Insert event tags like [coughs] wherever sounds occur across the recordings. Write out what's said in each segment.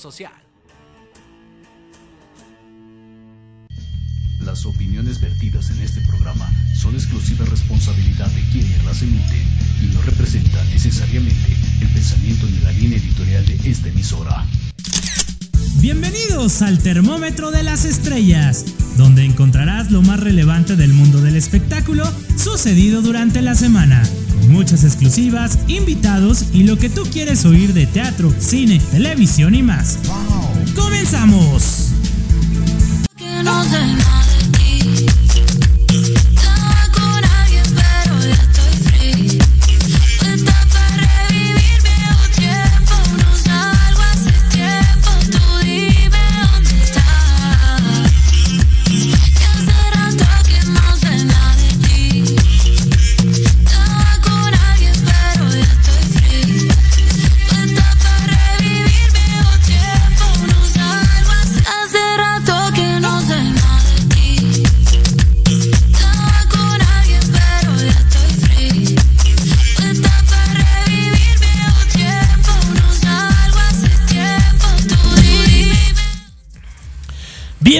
Social. Las opiniones vertidas en este programa son exclusiva responsabilidad de quienes las emiten y no representan necesariamente el pensamiento ni la línea editorial de esta emisora. Bienvenidos al Termómetro de las Estrellas, donde encontrarás lo más relevante del mundo del espectáculo sucedido durante la semana. Muchas exclusivas, invitados y lo que tú quieres oír de teatro, cine, televisión y más. ¡Comenzamos! Que no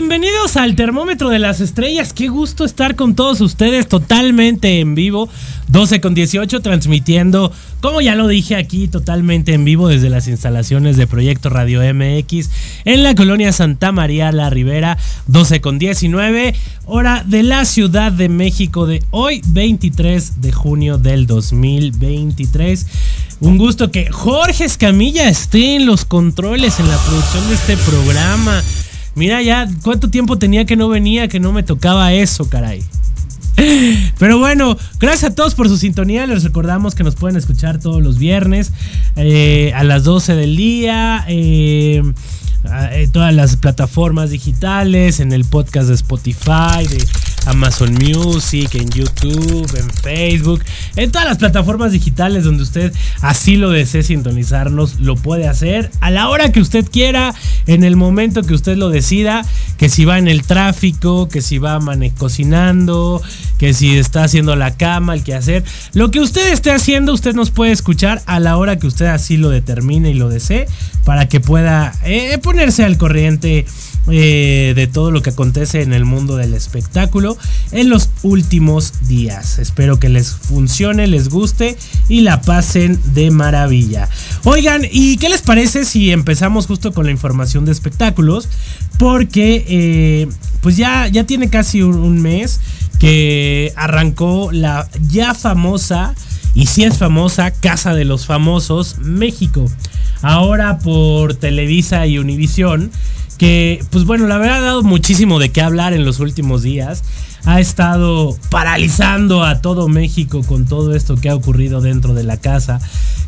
Bienvenidos al Termómetro de las Estrellas. Qué gusto estar con todos ustedes totalmente en vivo. 12 con 18 transmitiendo, como ya lo dije aquí, totalmente en vivo desde las instalaciones de Proyecto Radio MX en la colonia Santa María La Ribera. 12 con 19, hora de la Ciudad de México de hoy, 23 de junio del 2023. Un gusto que Jorge Escamilla esté en los controles en la producción de este programa. Mira ya cuánto tiempo tenía que no venía, que no me tocaba eso, caray. [gasps] Pero bueno, gracias a todos por su sintonía. Les recordamos que nos pueden escuchar todos los viernes eh, a las 12 del día. eh, en todas las plataformas digitales, en el podcast de Spotify, de Amazon Music, en YouTube, en Facebook, en todas las plataformas digitales donde usted así lo desee sintonizarnos, lo puede hacer a la hora que usted quiera, en el momento que usted lo decida, que si va en el tráfico, que si va cocinando, que si está haciendo la cama, el que hacer, lo que usted esté haciendo, usted nos puede escuchar a la hora que usted así lo determine y lo desee, para que pueda eh, ponerse al corriente eh, de todo lo que acontece en el mundo del espectáculo en los últimos días. Espero que les funcione, les guste y la pasen de maravilla. Oigan, ¿y qué les parece si empezamos justo con la información de espectáculos? Porque eh, pues ya, ya tiene casi un, un mes que arrancó la ya famosa, y si es famosa, Casa de los Famosos México. Ahora por Televisa y Univisión que pues bueno, la verdad ha dado muchísimo de qué hablar en los últimos días. Ha estado paralizando a todo México con todo esto que ha ocurrido dentro de la casa.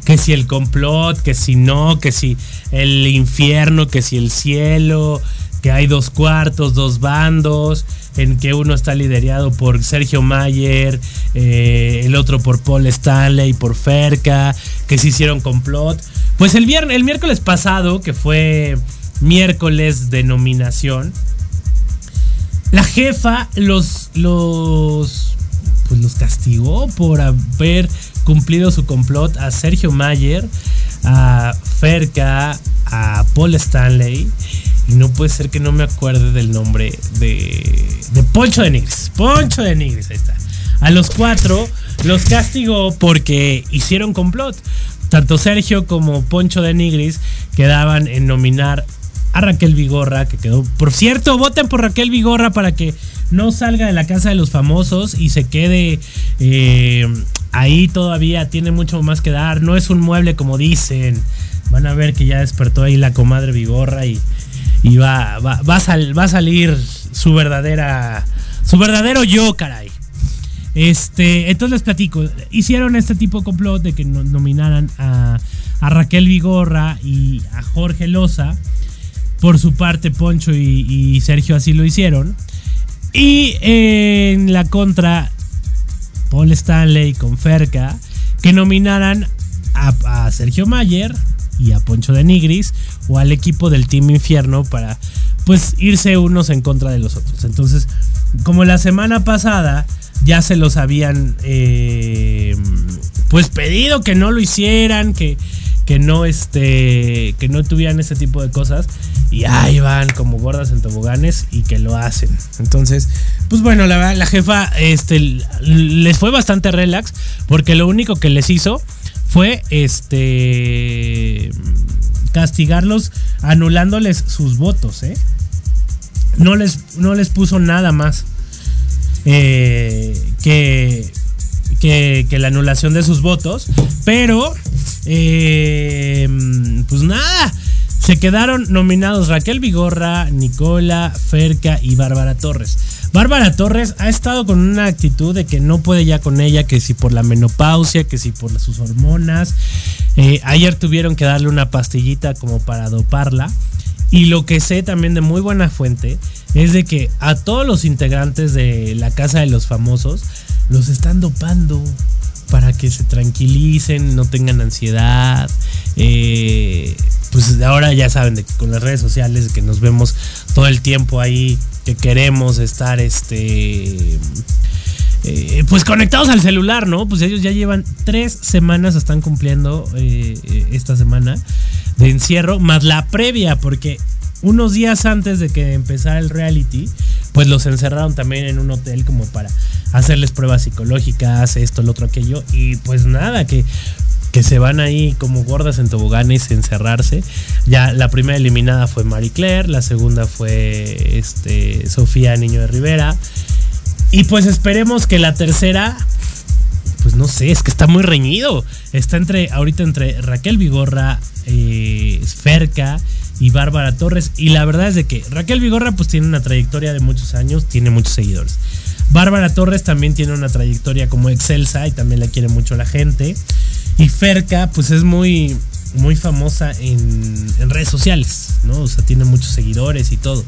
Que si el complot, que si no, que si el infierno, que si el cielo, que hay dos cuartos, dos bandos, en que uno está liderado por Sergio Mayer, eh, el otro por Paul Stanley, por Ferca, que se hicieron complot. Pues el, viernes, el miércoles pasado, que fue miércoles de nominación, la jefa los, los, pues los castigó por haber cumplido su complot a Sergio Mayer, a Ferca, a Paul Stanley. No puede ser que no me acuerde del nombre de, de Poncho de Nigris. Poncho de Nigris, ahí está. A los cuatro los castigó porque hicieron complot. Tanto Sergio como Poncho de Nigris quedaban en nominar a Raquel Vigorra, que quedó. Por cierto, voten por Raquel Vigorra para que no salga de la casa de los famosos y se quede eh, ahí todavía. Tiene mucho más que dar. No es un mueble como dicen. Van a ver que ya despertó ahí la comadre Vigorra y, y va, va, va a sal- va a salir su verdadera. Su verdadero yo, caray. Este, entonces les platico. Hicieron este tipo de complot de que no- nominaran a, a Raquel Vigorra y a Jorge Loza. Por su parte, Poncho y, Sergio así lo hicieron. Y en la contra, Paul Stanley con Ferca, que nominaran a Sergio Mayer y a Poncho de Nigris o al equipo del Team Infierno para pues irse unos en contra de los otros. Entonces, como la semana pasada ya se los habían eh, pues pedido que no lo hicieran, que, que no este que no tuvieran ese tipo de cosas y ahí van como gordas en toboganes y que lo hacen entonces pues bueno la la jefa este les fue bastante relax porque lo único que les hizo fue este castigarlos anulándoles sus votos eh no les no les puso nada más eh, que, que, la anulación de sus votos. Pero, eh, pues nada, se quedaron nominados Raquel Vigorra, Nicola, Ferca y Bárbara Torres. Bárbara Torres ha estado con una actitud de que no puede ya con ella, que si por la menopausia, que si por sus hormonas. Eh, ayer tuvieron que darle una pastillita como para doparla. Y lo que sé también de muy buena fuente es de que a todos los integrantes de la Casa de los Famosos los están dopando para que se tranquilicen, no tengan ansiedad. Eh, pues ahora ya saben de que con las redes sociales de que nos vemos todo el tiempo ahí, que queremos estar este... eh, pues conectados al celular, ¿no? Pues ellos ya llevan tres semanas, están cumpliendo eh, eh, esta semana de encierro, más la previa, porque unos días antes de que empezara el reality, pues los encerraron también en un hotel como para hacerles pruebas psicológicas, esto, lo otro, aquello, y pues nada, que, que se van ahí como gordas en toboganes encerrarse. Ya la primera eliminada fue Marie Claire, la segunda fue este, Sofía Niño de Rivera, y pues esperemos que la tercera pues no sé, es que está muy reñido. Está entre, ahorita entre Raquel Vigorra, eh, Ferca y Bárbara Torres. Y la verdad es de que Raquel Vigorra pues tiene una trayectoria de muchos años, tiene muchos seguidores. Bárbara Torres también tiene una trayectoria como excelsa y también la quiere mucho la gente. Y Ferca pues es muy, muy famosa en, redes sociales, ¿no? O sea, tiene muchos seguidores y todo.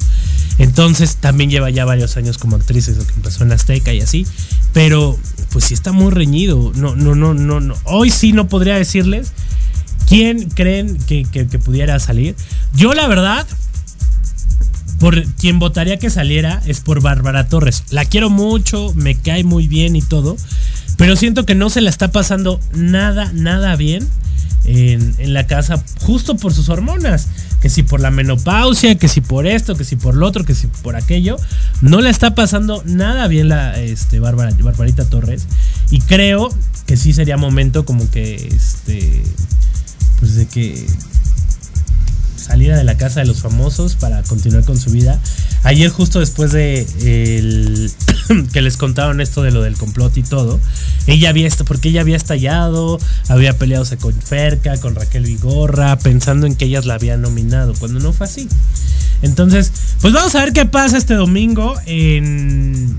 Entonces también lleva ya varios años como actriz, eso que empezó en Azteca y así. Pero pues sí está muy reñido. No, no, no, no, no. Hoy sí no podría decirles quién creen que, que- que pudiera salir. Yo la verdad, por quien votaría que saliera es por Bárbara Torres. La quiero mucho, me cae muy bien y todo. Pero siento que no se la está pasando nada, nada bien en, en la casa, justo por sus hormonas. Que si por la menopausia, que si por esto, que si por lo otro, que si por aquello. No la está pasando nada bien la este, Bárbara, Barbarita Torres. Y creo que sí sería momento como que este. Pues de que saliera de la casa de los famosos para continuar con su vida. Ayer justo después de el que les contaron esto de lo del complot y todo, ella había est- porque ella había estallado, había peleado con Ferca, con Raquel Vigorra, pensando en que ellas la habían nominado, cuando no fue así. Entonces, pues vamos a ver qué pasa este domingo en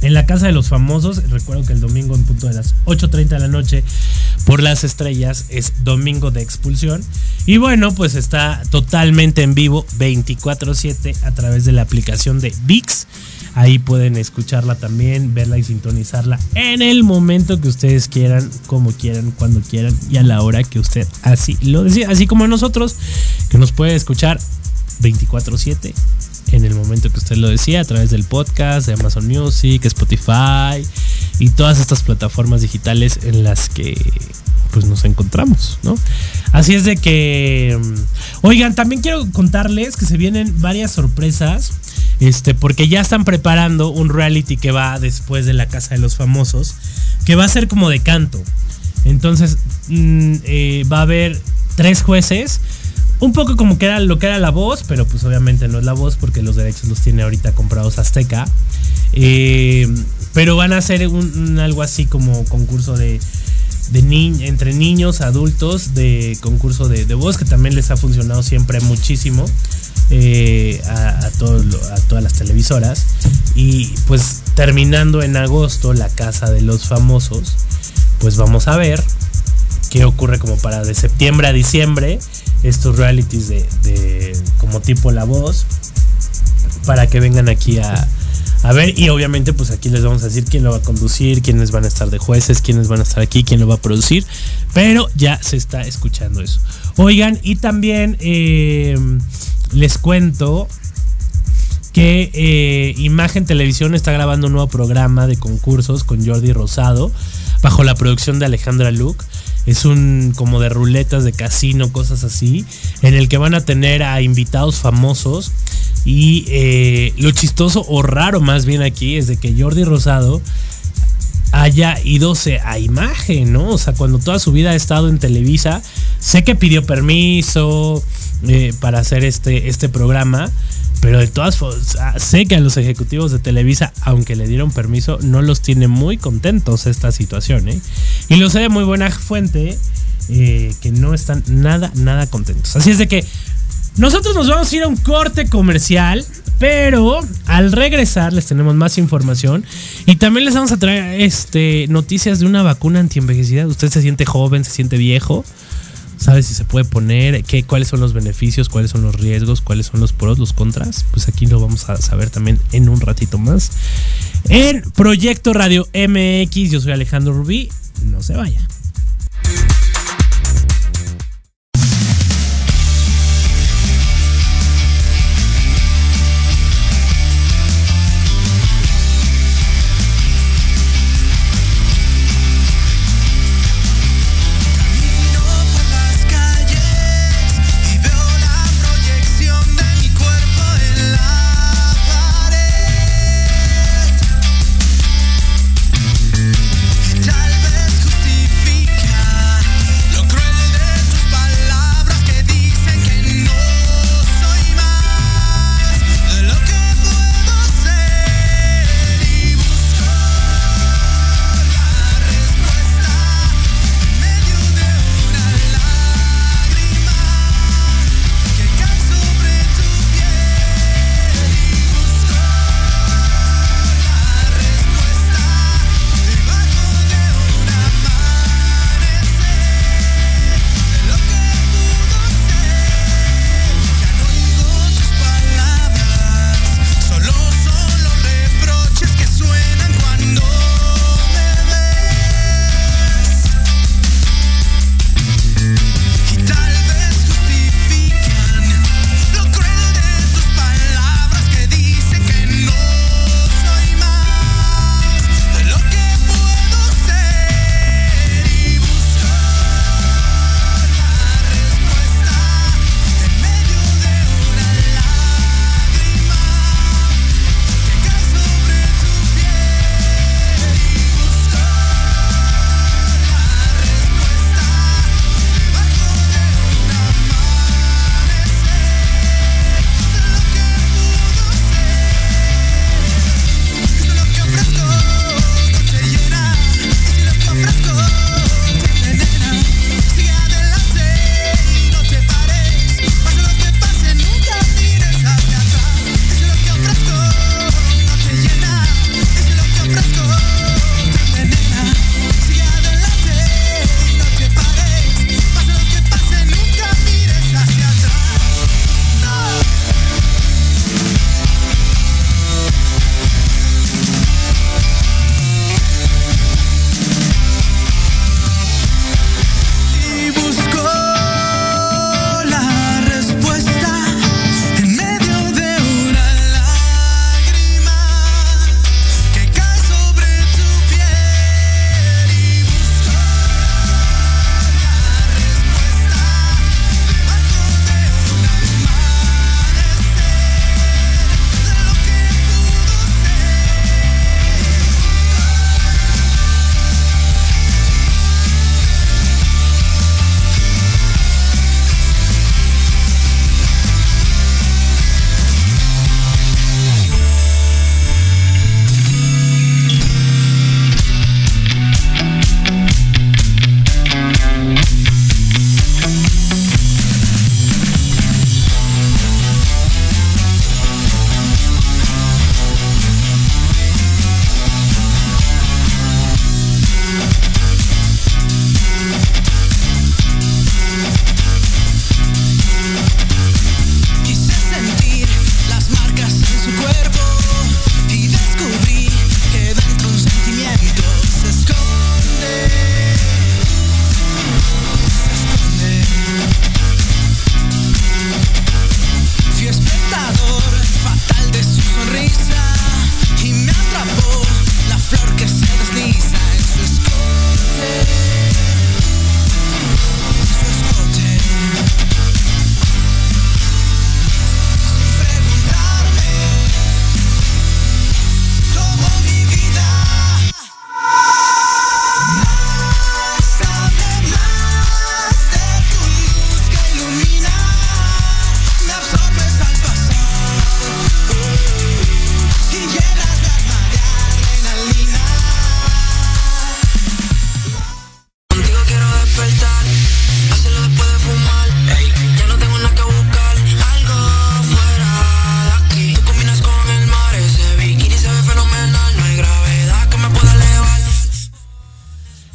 en la casa de los famosos. Recuerdo que el domingo en punto de las 8.30 de la noche por las estrellas es domingo de expulsión. Y bueno, pues está totalmente en vivo 24/7 a través de la aplicación de VIX. Ahí pueden escucharla también, verla y sintonizarla en el momento que ustedes quieran, como quieran, cuando quieran y a la hora que usted así lo decida. Así como nosotros, que nos puede escuchar 24/7 en el momento que usted lo decía, a través del podcast, de Amazon Music, Spotify y todas estas plataformas digitales en las que pues nos encontramos, ¿no? Así es de que mm, oigan, también quiero contarles que se vienen varias sorpresas, este porque ya están preparando un reality que va después de la Casa de los Famosos, que va a ser como de canto. Entonces, mm, eh, va a haber tres jueces un poco como que era lo que era la voz, pero pues obviamente no es la voz porque los derechos los tiene ahorita comprados Azteca. Eh, pero van a hacer un, algo así como concurso de, de ni- entre niños, adultos, de concurso de, de voz, que también les ha funcionado siempre muchísimo eh, a, todo a todas las televisoras. Y pues terminando en agosto la casa de los famosos, pues vamos a ver qué ocurre como para de septiembre a diciembre estos realities de, de como tipo La Voz para que vengan aquí a, a ver y obviamente pues aquí les vamos a decir quién lo va a conducir, quiénes van a estar de jueces, quiénes van a estar aquí, quién lo va a producir, pero ya se está escuchando eso. Oigan, y también eh, les cuento que eh, Imagen Televisión está grabando un nuevo programa de concursos con Jordi Rosado. bajo la producción de Alejandra Luke. Es un como de ruletas de casino, cosas así, en el que van a tener a invitados famosos. Y eh, lo chistoso o raro más bien aquí es de que Jordi Rosado haya ido a imagen, ¿no? O sea, cuando toda su vida ha estado en Televisa, sé que pidió permiso eh, para hacer este, este programa, pero de todas formas, sé que a los ejecutivos de Televisa, aunque le dieron permiso, no los tiene muy contentos esta situación, ¿eh? Y lo sé de muy buena fuente, eh, que no están nada, nada contentos. Así es de que nosotros nos vamos a ir a un corte comercial, pero al regresar les tenemos más información y también les vamos a traer este, noticias de una vacuna antienvejecida. Usted se siente joven, se siente viejo, sabe si se puede poner, qué, cuáles son los beneficios, cuáles son los riesgos, cuáles son los pros, los contras. Pues aquí lo vamos a saber también en un ratito más. En Proyecto Radio MX, yo soy Alejandro Rubí, no se vaya.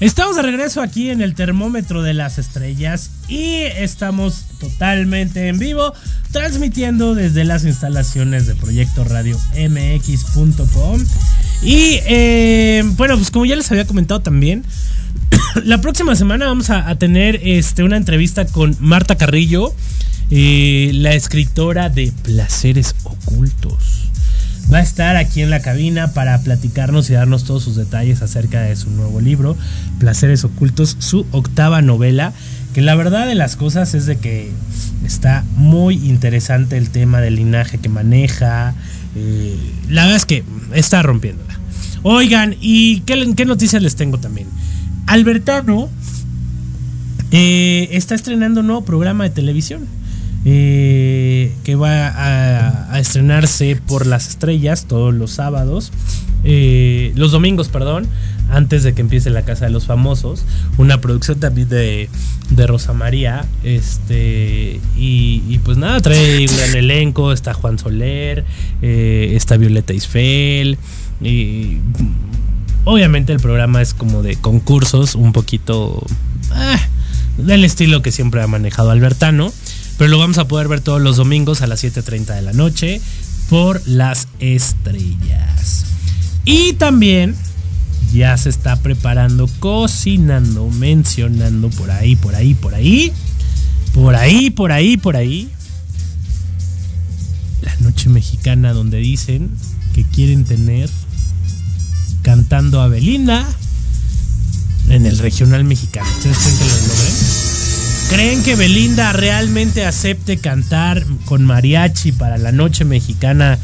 Estamos de regreso aquí en el termómetro de las estrellas y estamos totalmente en vivo, transmitiendo desde las instalaciones de Proyecto Radio MX.com. Y eh, bueno, pues como ya les había comentado también, [coughs] la próxima semana vamos a, tener este, una entrevista con Marta Carrillo, eh, la escritora de Placeres Ocultos. Va a estar aquí en la cabina para platicarnos y darnos todos sus detalles acerca de su nuevo libro, Placeres Ocultos, su octava novela, que la verdad de las cosas es de que está muy interesante el tema del linaje que maneja. eh, la verdad es que está rompiéndola. Oigan, ¿y qué, noticias les tengo también? Albertano eh, está estrenando un nuevo programa de televisión eh, que va a, a estrenarse por las estrellas todos los sábados, eh, los domingos, perdón, antes de que empiece la Casa de los Famosos, una producción también de, de Rosa María, este, y, y pues nada, trae un gran [laughs] elenco, está Juan Soler, eh, está Violeta Isfel, y obviamente el programa es como de concursos, un poquito ah, del estilo que siempre ha manejado Albertano. Pero lo vamos a poder ver todos los domingos a las 7.30 de la noche por las estrellas. Y también ya se está preparando, cocinando, mencionando por ahí, por ahí, por ahí. Por ahí, por ahí, por ahí. La noche mexicana donde dicen que quieren tener cantando a Belinda en el regional mexicano. ¿Ustedes creen que lo? ¿Creen que Belinda realmente acepte cantar con mariachi para la noche mexicana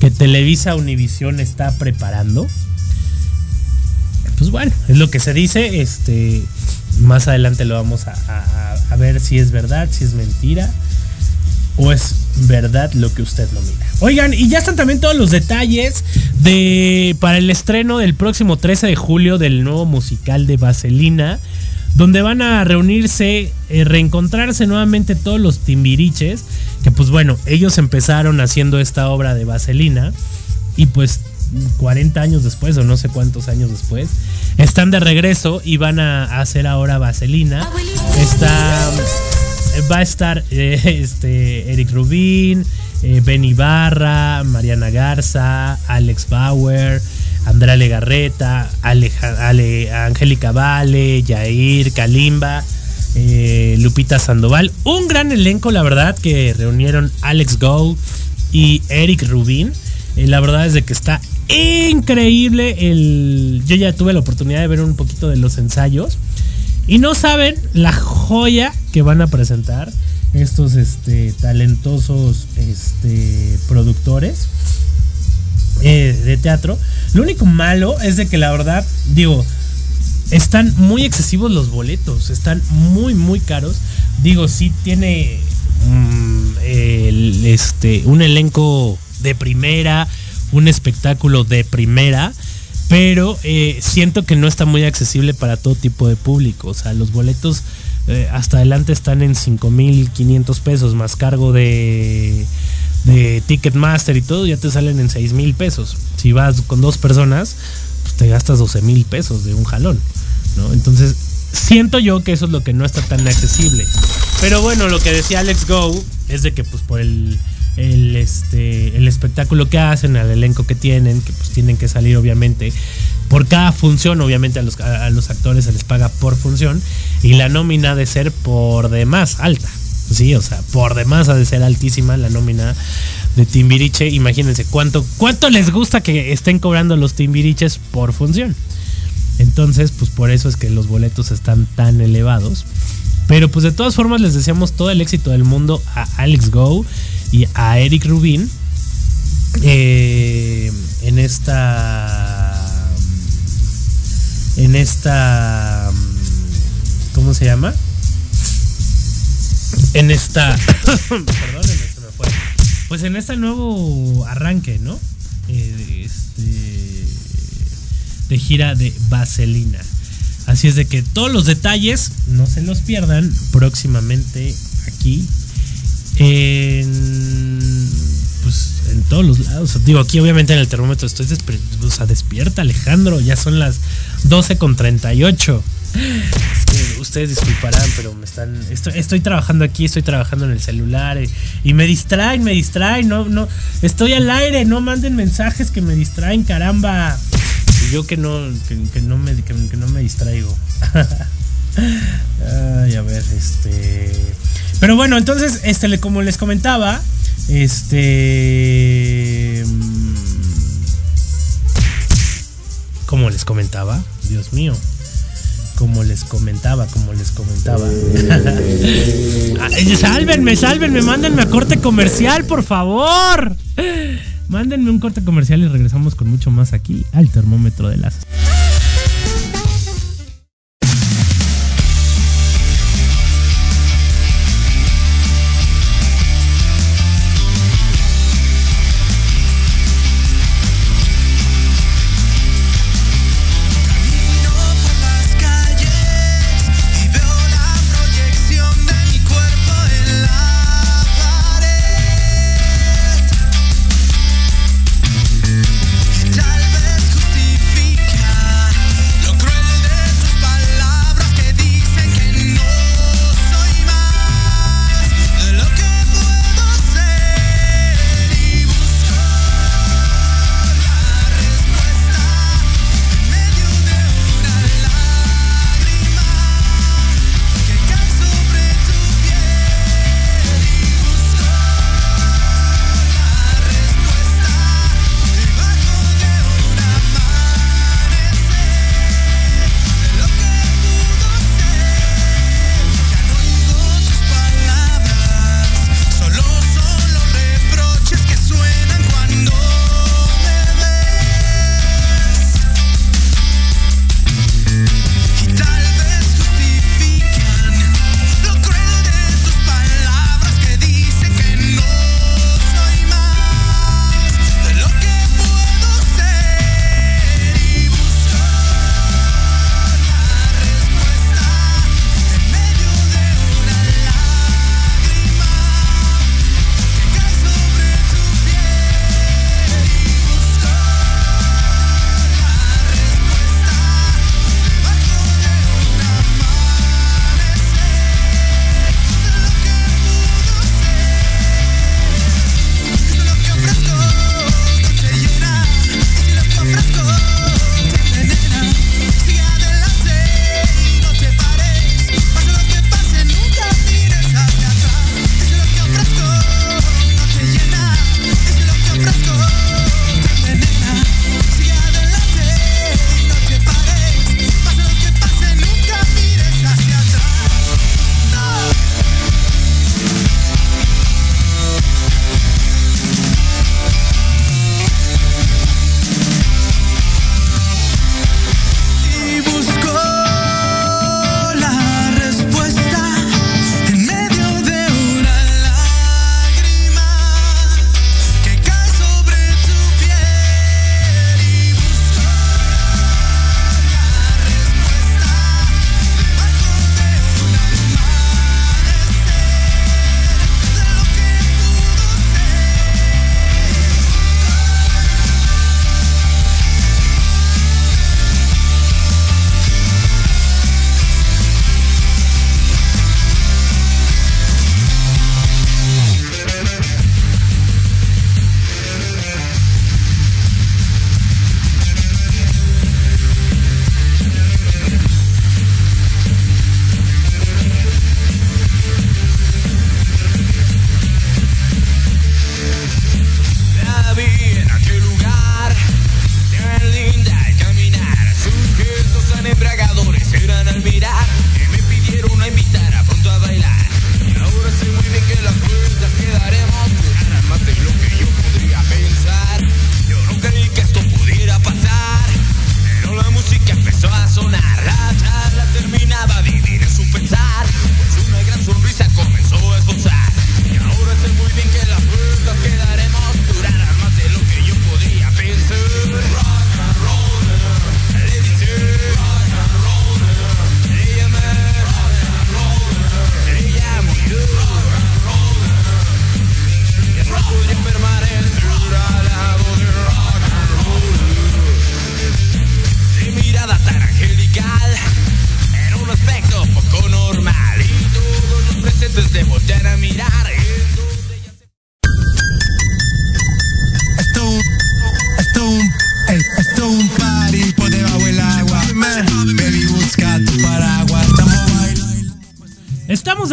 que Televisa Univisión está preparando? Pues bueno, es lo que se dice. Este, más adelante lo vamos a, a- ver si es verdad, si es mentira o es verdad lo que usted lo mira. Oigan, y ya están también todos los detalles de para el estreno del próximo 13 de julio del nuevo musical de Vaselina, donde van a reunirse, eh, reencontrarse nuevamente todos los timbiriches, que pues bueno, ellos empezaron haciendo esta obra de Vaselina y pues 40 años después o no sé cuántos años después están de regreso y van a hacer ahora Vaselina. Está va a estar eh, este Eric Rubin, eh, Ben Ibarra, Mariana Garza, Alex Bauer, Andrea Legarreta, Aleja- Ale- Angélica Vale, Yair, Kalimba, eh, Lupita Sandoval. Un gran elenco, la verdad, que reunieron Alex Go y Eric Rubin. Eh, la verdad es de que está increíble. El... Yo ya tuve la oportunidad de ver un poquito de los ensayos. Y no saben la joya que van a presentar estos este, talentosos este, productores eh, de teatro. Lo único malo es de que la verdad, digo, están muy excesivos los boletos, están muy, muy caros. Digo, sí tiene mm, este, un elenco de primera, un espectáculo de primera, pero eh, siento que no está muy accesible para todo tipo de público. O sea, los boletos eh, hasta adelante están en 5.500 pesos más cargo de, de Ticketmaster y todo, ya te salen en 6.000 pesos. Si vas con dos personas, pues te gastas 12 mil pesos de un jalón, ¿no? Entonces, siento yo que eso es lo que no está tan accesible. Pero bueno, lo que decía Alex Go es de que pues por el, el, este, el espectáculo que hacen, el elenco que tienen, que pues tienen que salir obviamente por cada función, obviamente a los, a, los actores se les paga por función y la nómina ha de ser por demás alta. Sí, o sea, por demás ha de ser altísima la nómina de Timbiriche. Imagínense cuánto, cuánto les gusta que estén cobrando los Timbiriches por función. Entonces, pues por eso es que los boletos están tan elevados. Pero pues de todas formas les deseamos todo el éxito del mundo a Alex Go y a Eric Rubin eh, en esta en esta ¿cómo se llama? En esta [coughs] perdón, se me fue. Pues en este nuevo arranque, ¿no? Eh, este, de gira de Vaselina. Así es de que todos los detalles no se los pierdan próximamente aquí en, pues, en todos los lados. Digo, aquí obviamente en el termómetro estoy despre- o sea, despierta, Alejandro. Ya son las 12 con 38. Es que ustedes disculparán, pero me están. Estoy, trabajando aquí, estoy trabajando en el celular eh, y, me distraen, me distraen. No, no. Estoy al aire, no manden mensajes que me distraen, caramba. Y yo que no, que, no me, que, no me distraigo. [laughs] Ay, a ver, este. Pero bueno, entonces, este, como les comentaba, este. mm, Como les comentaba, Dios mío. Como les comentaba, como les comentaba. [laughs] Sálvenme, sálvenme, mándenme a corte comercial, por favor. Mándenme un corte comercial y regresamos con mucho más aquí al termómetro de las.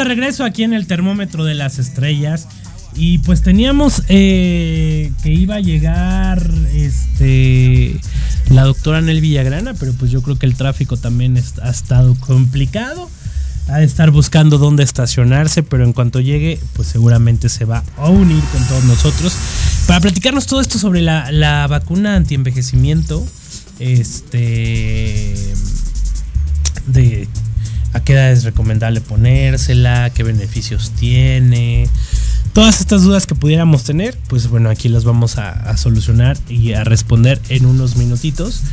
Regreso aquí en el termómetro de las estrellas. Y pues teníamos eh, que iba a llegar este la doctora Nel Villagrana, pero pues yo creo que el tráfico también ha estado complicado. Ha de estar buscando dónde estacionarse, pero en cuanto llegue, pues seguramente se va a unir con todos nosotros para platicarnos todo esto sobre la, la vacuna antienvejecimiento. Este de a qué edad es recomendable ponérsela, qué beneficios tiene. Todas estas dudas que pudiéramos tener, pues bueno, aquí las vamos a, a solucionar y a responder en unos minutitos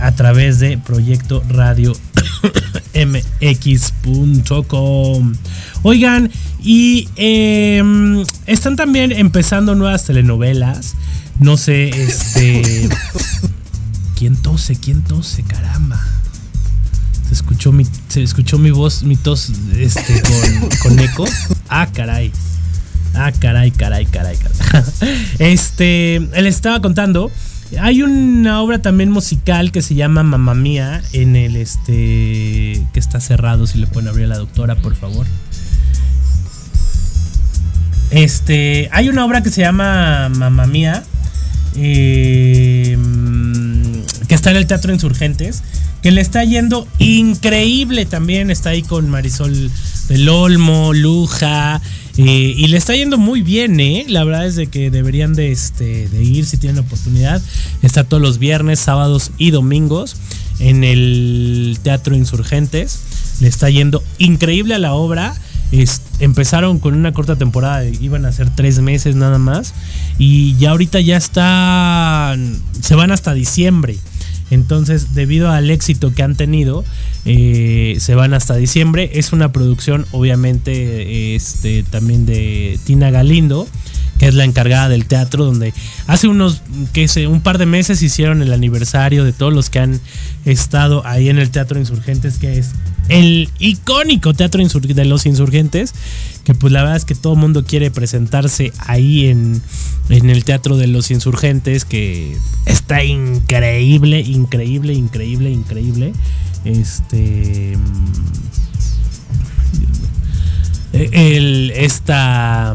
a través de Proyecto Radio [coughs] mx.com. Oigan, y em, están también empezando nuevas telenovelas. No sé, este. [laughs] ¿Quién tose? ¿Quién tose? Caramba. Escuchó mi, se escuchó mi voz, mi tos este, [laughs] con, con eco. Ah, caray. Ah, caray, caray, caray, caray. [laughs] Este, él estaba contando. Hay una obra también musical que se llama Mamma Mía en el este que está cerrado. Si le pueden abrir a la doctora, por favor. Este, hay una obra que se llama Mamma Mía, eh, está en el Teatro Insurgentes, que le está yendo increíble también. Está ahí con Marisol del Olmo, Luja, eh, y le está yendo muy bien, ¿eh? La verdad es de que deberían de, este, de ir si tienen oportunidad. Está todos los viernes, sábados y domingos en el Teatro Insurgentes. Le está yendo increíble a la obra. Es- empezaron con una corta temporada, iban a ser tres meses nada más. Y ya ahorita ya están. Se van hasta diciembre. Entonces, debido al éxito que han tenido, eh, se van hasta diciembre. Es una producción, obviamente, este, también de Tina Galindo, que es la encargada del teatro, donde hace unos, que sé, un par de meses hicieron el aniversario de todos los que han estado ahí en el Teatro Insurgentes, que es el icónico Teatro de los Insurgentes, que pues la verdad es que todo el mundo quiere presentarse ahí en, en el Teatro de los Insurgentes, que está increíble, increíble, increíble, increíble. Este... eh, el, esta,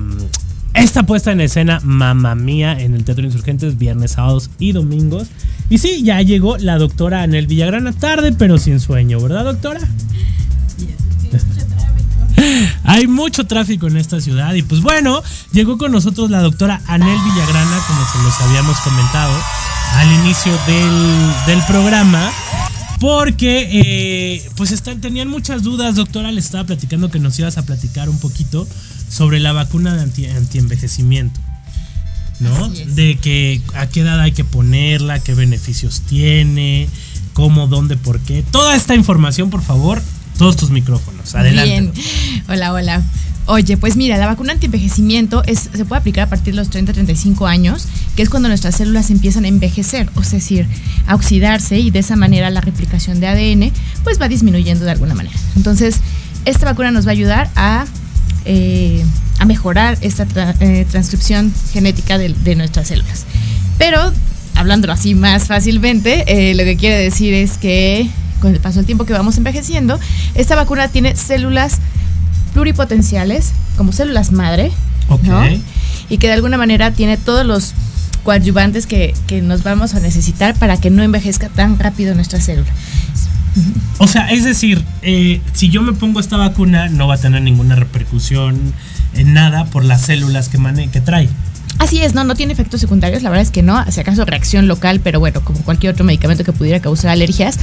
esta puesta en escena, mamá mía, en el Teatro Insurgentes, viernes, sábados y domingos. Y sí, ya llegó la doctora Anel Villagrana, tarde pero sin sueño, ¿verdad, doctora? Hay mucho tráfico en esta ciudad y pues bueno, llegó con nosotros la doctora Anel Villagrana, como se los habíamos comentado al inicio del, programa. Porque, eh, pues están, tenían muchas dudas, doctora. Le estaba platicando que nos ibas a platicar un poquito sobre la vacuna de anti, antienvejecimiento. ¿No? De que a qué edad hay que ponerla, qué beneficios tiene, cómo, dónde, por qué. Toda esta información, por favor, todos tus micrófonos. Adelante. Bien. Hola, hola. Oye, pues mira, la vacuna antienvejecimiento es, se puede aplicar a partir de los 30-35 años, que es cuando nuestras células empiezan a envejecer, o es decir, a oxidarse y de esa manera la replicación de ADN pues va disminuyendo de alguna manera. Entonces, esta vacuna nos va a ayudar a, eh, a mejorar esta tra- eh, transcripción genética de, de nuestras células. Pero, hablándolo así más fácilmente, eh, lo que quiere decir es que con el paso del tiempo que vamos envejeciendo, esta vacuna tiene células pluripotenciales, como células madre. ¿no? y que de alguna manera tiene todos los coadyuvantes que, que nos vamos a necesitar para que no envejezca tan rápido nuestra célula. O sea, es decir, eh, si yo me pongo esta vacuna, no va a tener ninguna repercusión en nada por las células que, mane que trae. Así es, no, no tiene efectos secundarios, la verdad es que no, si acaso reacción local, pero bueno, como cualquier otro medicamento que pudiera causar alergias,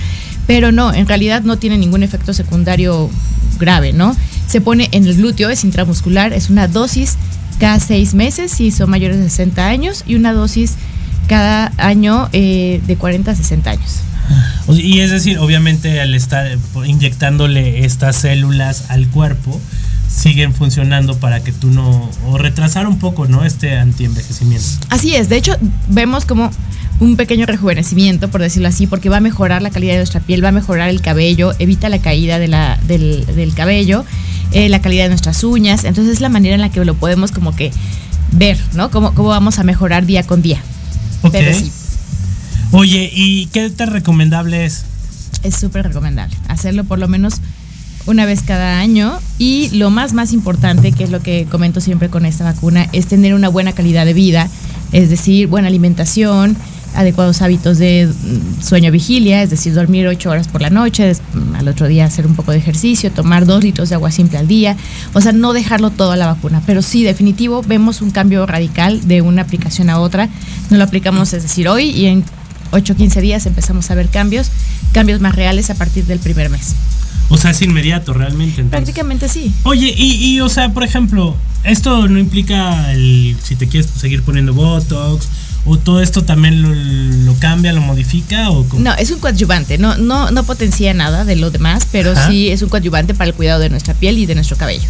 pero no, en realidad no tiene ningún efecto secundario grave, ¿no? Se pone en el glúteo, es intramuscular, es una dosis cada seis meses si son mayores de 60 años y una dosis cada año eh, de 40 a 60 años. Y es decir, obviamente al estar eh, inyectándole estas células al cuerpo, siguen funcionando para que tú no, o retrasar un poco, ¿no? Este antienvejecimiento. Así es, de hecho vemos como un pequeño rejuvenecimiento, por decirlo así, porque va a mejorar la calidad de nuestra piel, va a mejorar el cabello, evita la caída de la- del, del cabello eh, la calidad de nuestras uñas. Entonces es la manera en la que lo podemos como que ver, ¿no? Cómo, cómo vamos a mejorar día con día. Ok. Pero sí, Oye, ¿y qué tan recomendable es? es súper recomendable hacerlo por lo menos una vez cada año y lo más más importante, que es lo que comento siempre con esta vacuna, es tener una buena calidad de vida, es decir, buena alimentación, adecuados hábitos de sueño vigilia, es decir, dormir ocho horas por la noche, al otro día hacer un poco de ejercicio, tomar dos litros de agua simple al día, o sea, no dejarlo todo a la vacuna, pero sí, definitivo, vemos un cambio radical de una aplicación a otra, no lo aplicamos, es decir, hoy y en 8 o 15 días empezamos a ver cambios, cambios más reales a partir del primer mes. O sea, es inmediato realmente. entonces. Prácticamente sí. Oye, y, y, o sea, por ejemplo, esto no implica el si te quieres seguir poniendo Botox o todo esto también lo, lo cambia, lo modifica o cómo? No, es un coadyuvante, no, no, no potencia nada de lo demás, pero Ajá. sí es un coadyuvante para el cuidado de nuestra piel y de nuestro cabello.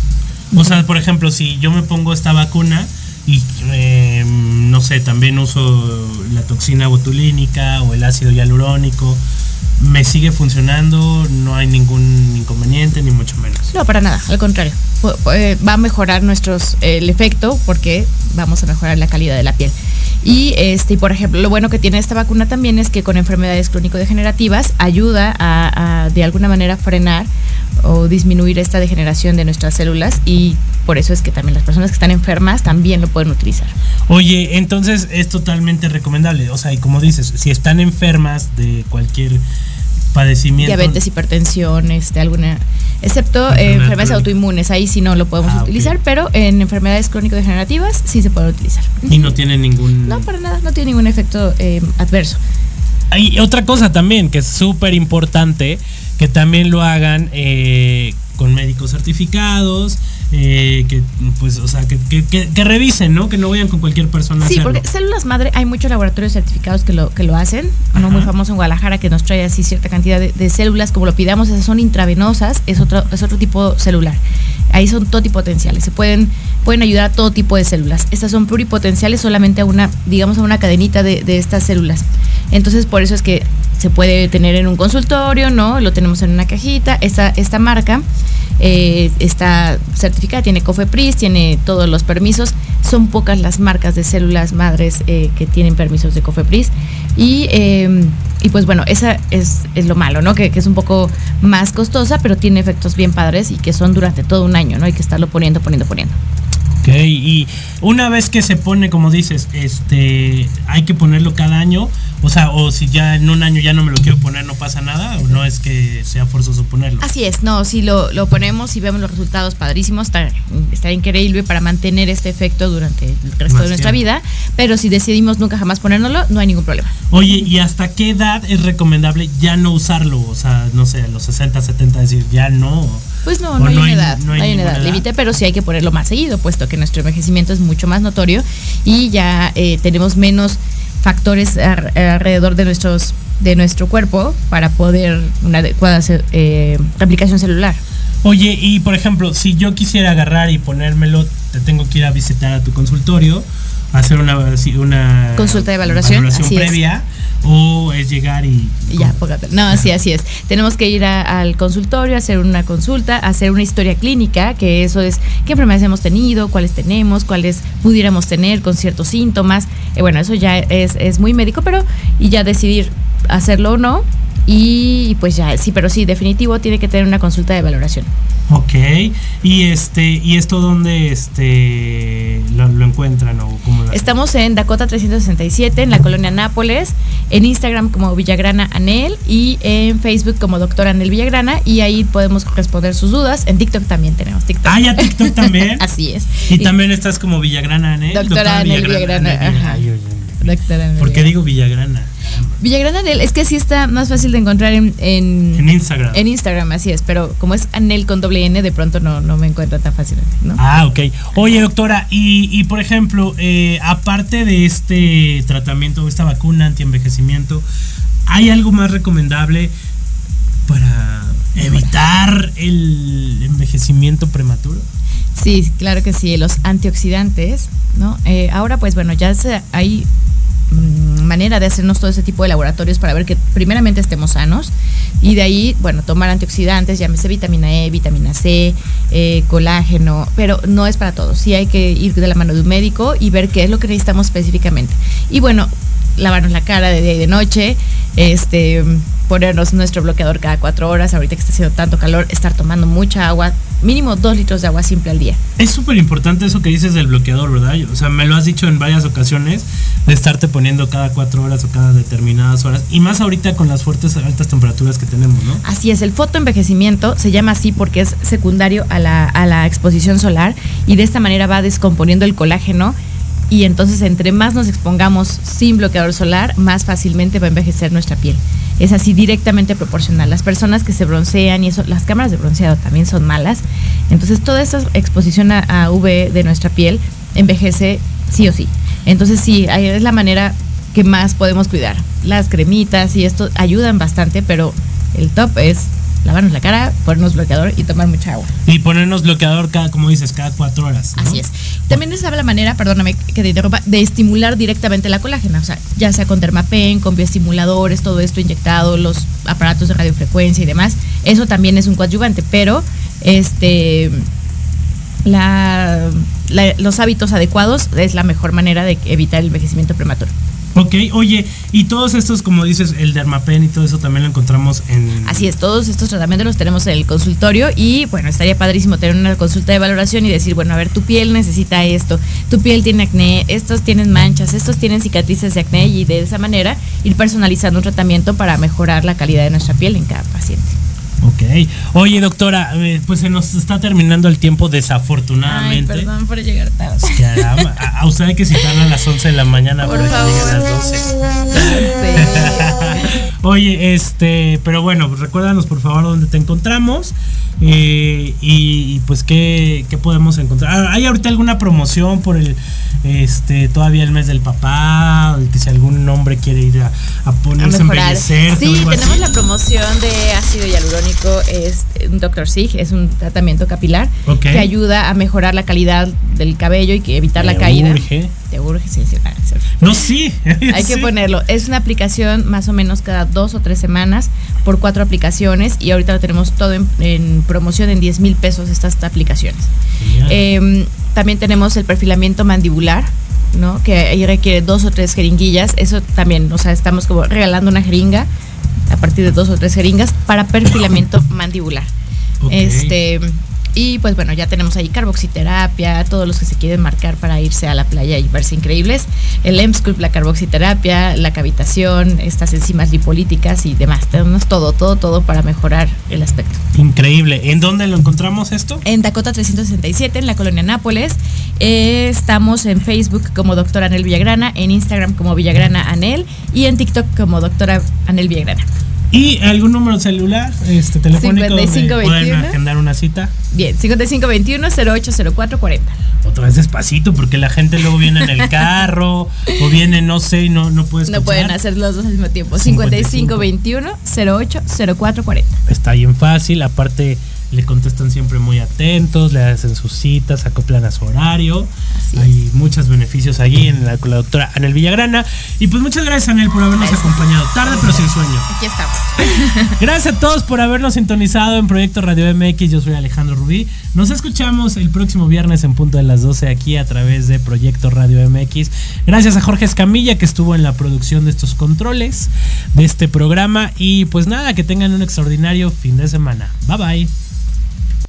O sea, por ejemplo, si yo me pongo esta vacuna y eh, no sé, también uso la toxina botulínica o el ácido hialurónico, me sigue funcionando, no hay ningún inconveniente ni mucho menos. No, para nada, al contrario. Eh, Va a mejorar nuestros, el efecto porque vamos a mejorar la calidad de la piel. Y este, y por ejemplo, lo bueno que tiene esta vacuna también es que con enfermedades crónico-degenerativas ayuda a, a, de alguna manera frenar o disminuir esta degeneración de nuestras células y por eso es que también las personas que están enfermas también lo pueden utilizar. Oye, entonces es totalmente recomendable. O sea, y como dices, si están enfermas de cualquier padecimiento. Diabetes, hipertensión, este, alguna, excepto eh, Enfermedad enfermedades autoinmunes, ahí sí no lo podemos Ah, utilizar, pero en enfermedades crónico-degenerativas sí se puede utilizar. Y no tiene ningún. No, para nada, no tiene ningún efecto eh, adverso. Hay otra cosa también que es súper importante, que también lo hagan eh, con médicos certificados, eh, que pues, o sea, que, que- que- que revisen, ¿no? Que no vayan con cualquier persona Sí, porque células madre, hay muchos laboratorios certificados que lo, que lo hacen. Uno muy famoso en Guadalajara que nos trae así cierta cantidad de, de células, como lo pidamos, esas son intravenosas, es otro, es otro tipo celular. Ahí son totipotenciales, se pueden, pueden ayudar a todo tipo de células. Estas son pluripotenciales solamente a una, digamos, a una cadenita de, de estas células. Entonces, por eso es que se puede tener en un consultorio, ¿no? Lo tenemos en una cajita. Esta, esta marca eh, está certificada, tiene COFEPRIS, tiene todos los permisos. Son pocas las marcas de células madres eh, que tienen permisos de COFEPRIS. Y, eh, y pues bueno, esa es, es lo malo, ¿no? Que, que es un poco más costosa, pero tiene efectos bien padres y que son durante todo un año, ¿no? Hay que estarlo poniendo, poniendo, poniendo. Ok, y una vez que se pone, como dices, este, hay que ponerlo cada año, o sea, o si ya en un año ya no me lo quiero poner, no pasa nada, o no es que sea forzoso ponerlo. Así es, no, si lo, lo ponemos y vemos los resultados padrísimos, está, está increíble para mantener este efecto durante el resto Más de nuestra tiempo. vida, pero si decidimos nunca jamás ponérnoslo, no hay ningún problema. Oye, ¿y hasta qué edad es recomendable ya no usarlo? O sea, no sé, a los 60, 70, decir, ya no. Pues no, no hay no una edad, no no hay una edad edad. límite, pero sí hay que ponerlo más seguido, puesto que nuestro envejecimiento es mucho más notorio y ya eh, tenemos menos factores ar- alrededor de nuestros de nuestro cuerpo para poder una adecuada eh, replicación celular. Oye, y por ejemplo, si yo quisiera agarrar y ponérmelo, te tengo que ir a visitar a tu consultorio, hacer una, una Consulta de valoración, es. previa, o es llegar y... Y Ya, póngate. No, así, así es. Tenemos que ir a- al consultorio, hacer una consulta, hacer una historia clínica, que eso es qué enfermedades hemos tenido, cuáles tenemos, cuáles pudiéramos tener con ciertos síntomas. Eh, bueno, eso ya es, es muy médico, pero y ya decidir hacerlo o no. Y pues ya, sí, pero sí, definitivo, tiene que tener una consulta de valoración. Ok, y este, y esto dónde este lo, lo encuentran o cómo? Estamos en Dakota 367, en la colonia Nápoles, en Instagram como Villagrana Anel y en Facebook como Doctor Anel Villagrana y ahí podemos responder sus dudas. En TikTok también tenemos TikTok. Ah, ya TikTok también. [laughs] Así es. Y también estás como Villagrana Anel. Doctora Anel Villagrana, Anel, ajá. ay, oye. Doctor Anel ¿Por qué Villagrana. digo Villagrana? Villagrana Anel, es que sí está más fácil de encontrar en, en, En Instagram. en Instagram, así es, pero como es Anel con doble N, de pronto no, no me encuentra tan fácilmente, ¿no? Ah, ok. Oye, doctora, y, y por ejemplo, eh, aparte de este tratamiento, esta vacuna anti-envejecimiento, ¿hay algo más recomendable para evitar el envejecimiento prematuro? Sí, claro que sí, los antioxidantes, ¿no? Eh, ahora, pues bueno, ya se, hay manera de hacernos todo ese tipo de laboratorios para ver que primeramente estemos sanos y de ahí, bueno, tomar antioxidantes, llámese vitamina E, vitamina C, eh, colágeno, pero no es para todos. Sí hay que ir de la mano de un médico y ver qué es lo que necesitamos específicamente. Y bueno, lavarnos la cara de día y de noche, este, ponernos nuestro bloqueador cada cuatro horas, ahorita que está haciendo tanto calor, estar tomando mucha agua, mínimo dos litros de agua simple al día. Es súper importante eso que dices del bloqueador, ¿verdad? O sea, me lo has dicho en varias ocasiones de estarte poniendo cada cuatro horas o cada determinadas horas. Y más ahorita con las fuertes altas temperaturas que tenemos, ¿no? Así es, el fotoenvejecimiento se llama así porque es secundario a la, a la exposición solar y de esta manera va descomponiendo el colágeno y entonces entre más nos expongamos sin bloqueador solar, más fácilmente va a envejecer nuestra piel. Es así directamente proporcional. Las personas que se broncean y eso, las cámaras de bronceado también son malas. Entonces toda esta exposición a, UV de nuestra piel envejece sí o sí. Entonces sí, es la manera que más podemos cuidar. Las cremitas y esto ayudan bastante, pero el top es lavarnos la cara, ponernos bloqueador y tomar mucha agua. Y ponernos bloqueador cada, como dices, cada cuatro horas. ¿no? Así es. También esa la manera, perdóname que te interrumpa, de estimular directamente la colágena, o sea, ya sea con dermapen, con bioestimuladores, todo esto inyectado, los aparatos de radiofrecuencia y demás. Eso también es un coadyuvante, pero este la, la- los hábitos adecuados es la mejor manera de evitar el envejecimiento prematuro. Ok, oye, y todos estos, como dices, el dermapen y todo eso también lo encontramos en... Así es, todos estos tratamientos los tenemos en el consultorio y bueno, estaría padrísimo tener una consulta de valoración y decir, bueno, a ver, tu piel necesita esto, tu piel tiene acné, estos tienen manchas, estos tienen cicatrices de acné y de esa manera ir personalizando un tratamiento para mejorar la calidad de nuestra piel en cada paciente. Ok. Oye, doctora, eh, pues se nos está terminando el tiempo desafortunadamente. por llegar tarde. Caramba, [laughs] a, a usted hay que citarla a las 11 de la mañana para que llegue a las 12. Oye, este, pero bueno, recuérdanos por favor dónde te encontramos eh, y, y, pues qué, qué podemos encontrar. Ah, ¿Hay ahorita alguna promoción por el, este, todavía el mes del papá? Que si algún hombre quiere ir a, ponerse a mejorar. embellecer. Sí, tenemos la promoción de ácido hialurónico, es un Dr. Sig, es un tratamiento capilar que ayuda a mejorar la calidad del cabello y que evitar la caída. urge. Te urge, sí, sí, sí. No, sí. [laughs] Hay que ponerlo. Es una aplicación más o menos cada dos o tres semanas por cuatro aplicaciones y ahorita lo tenemos todo en, en promoción en 10 mil pesos estas aplicaciones. Eh, también tenemos el perfilamiento mandibular, ¿no? Que ahí requiere dos o tres jeringuillas. Eso también, o sea, estamos como regalando una jeringa a partir de dos o tres jeringas para [laughs] perfilamiento mandibular. Este. Y pues bueno, ya tenemos ahí carboxiterapia, todos los que se quieren marcar para irse a la playa y verse increíbles. El EMSCULP, la carboxiterapia, la cavitación, estas enzimas lipolíticas y demás. Tenemos todo, todo, todo para mejorar el aspecto. Increíble. ¿En dónde lo encontramos esto? En Dakota 367, en la colonia Nápoles. Eh, estamos en Facebook como Doctora Anel Villagrana, en Instagram como Villagrana Anel y en TikTok como Doctora Anel Villagrana. ¿Y algún número celular, este telefónico donde 5521. pueden agendar una cita? Bien, 5521-080440. Otra vez despacito, porque la gente luego viene en el [laughs] carro o viene, no sé, y no, no puede escuchar. No pueden hacer los dos al mismo tiempo. 55. 5521-080440. Está bien fácil, aparte le contestan siempre muy atentos, le hacen sus citas, acoplan a su horario. Así Hay muchos beneficios allí en la, con la doctora Anel Villagrana. Y pues muchas gracias, Anel, por habernos Gracias. acompañado. Tarde, pero sin sueño. Aquí estamos. [laughs] Gracias a todos por habernos sintonizado en Proyecto Radio MX. Yo soy Alejandro Rubí. Nos escuchamos el próximo viernes en punto de las 12 aquí a través de Proyecto Radio MX. Gracias a Jorge Escamilla que estuvo en la producción de estos controles de este programa. Y pues nada, que tengan un extraordinario fin de semana. Bye bye.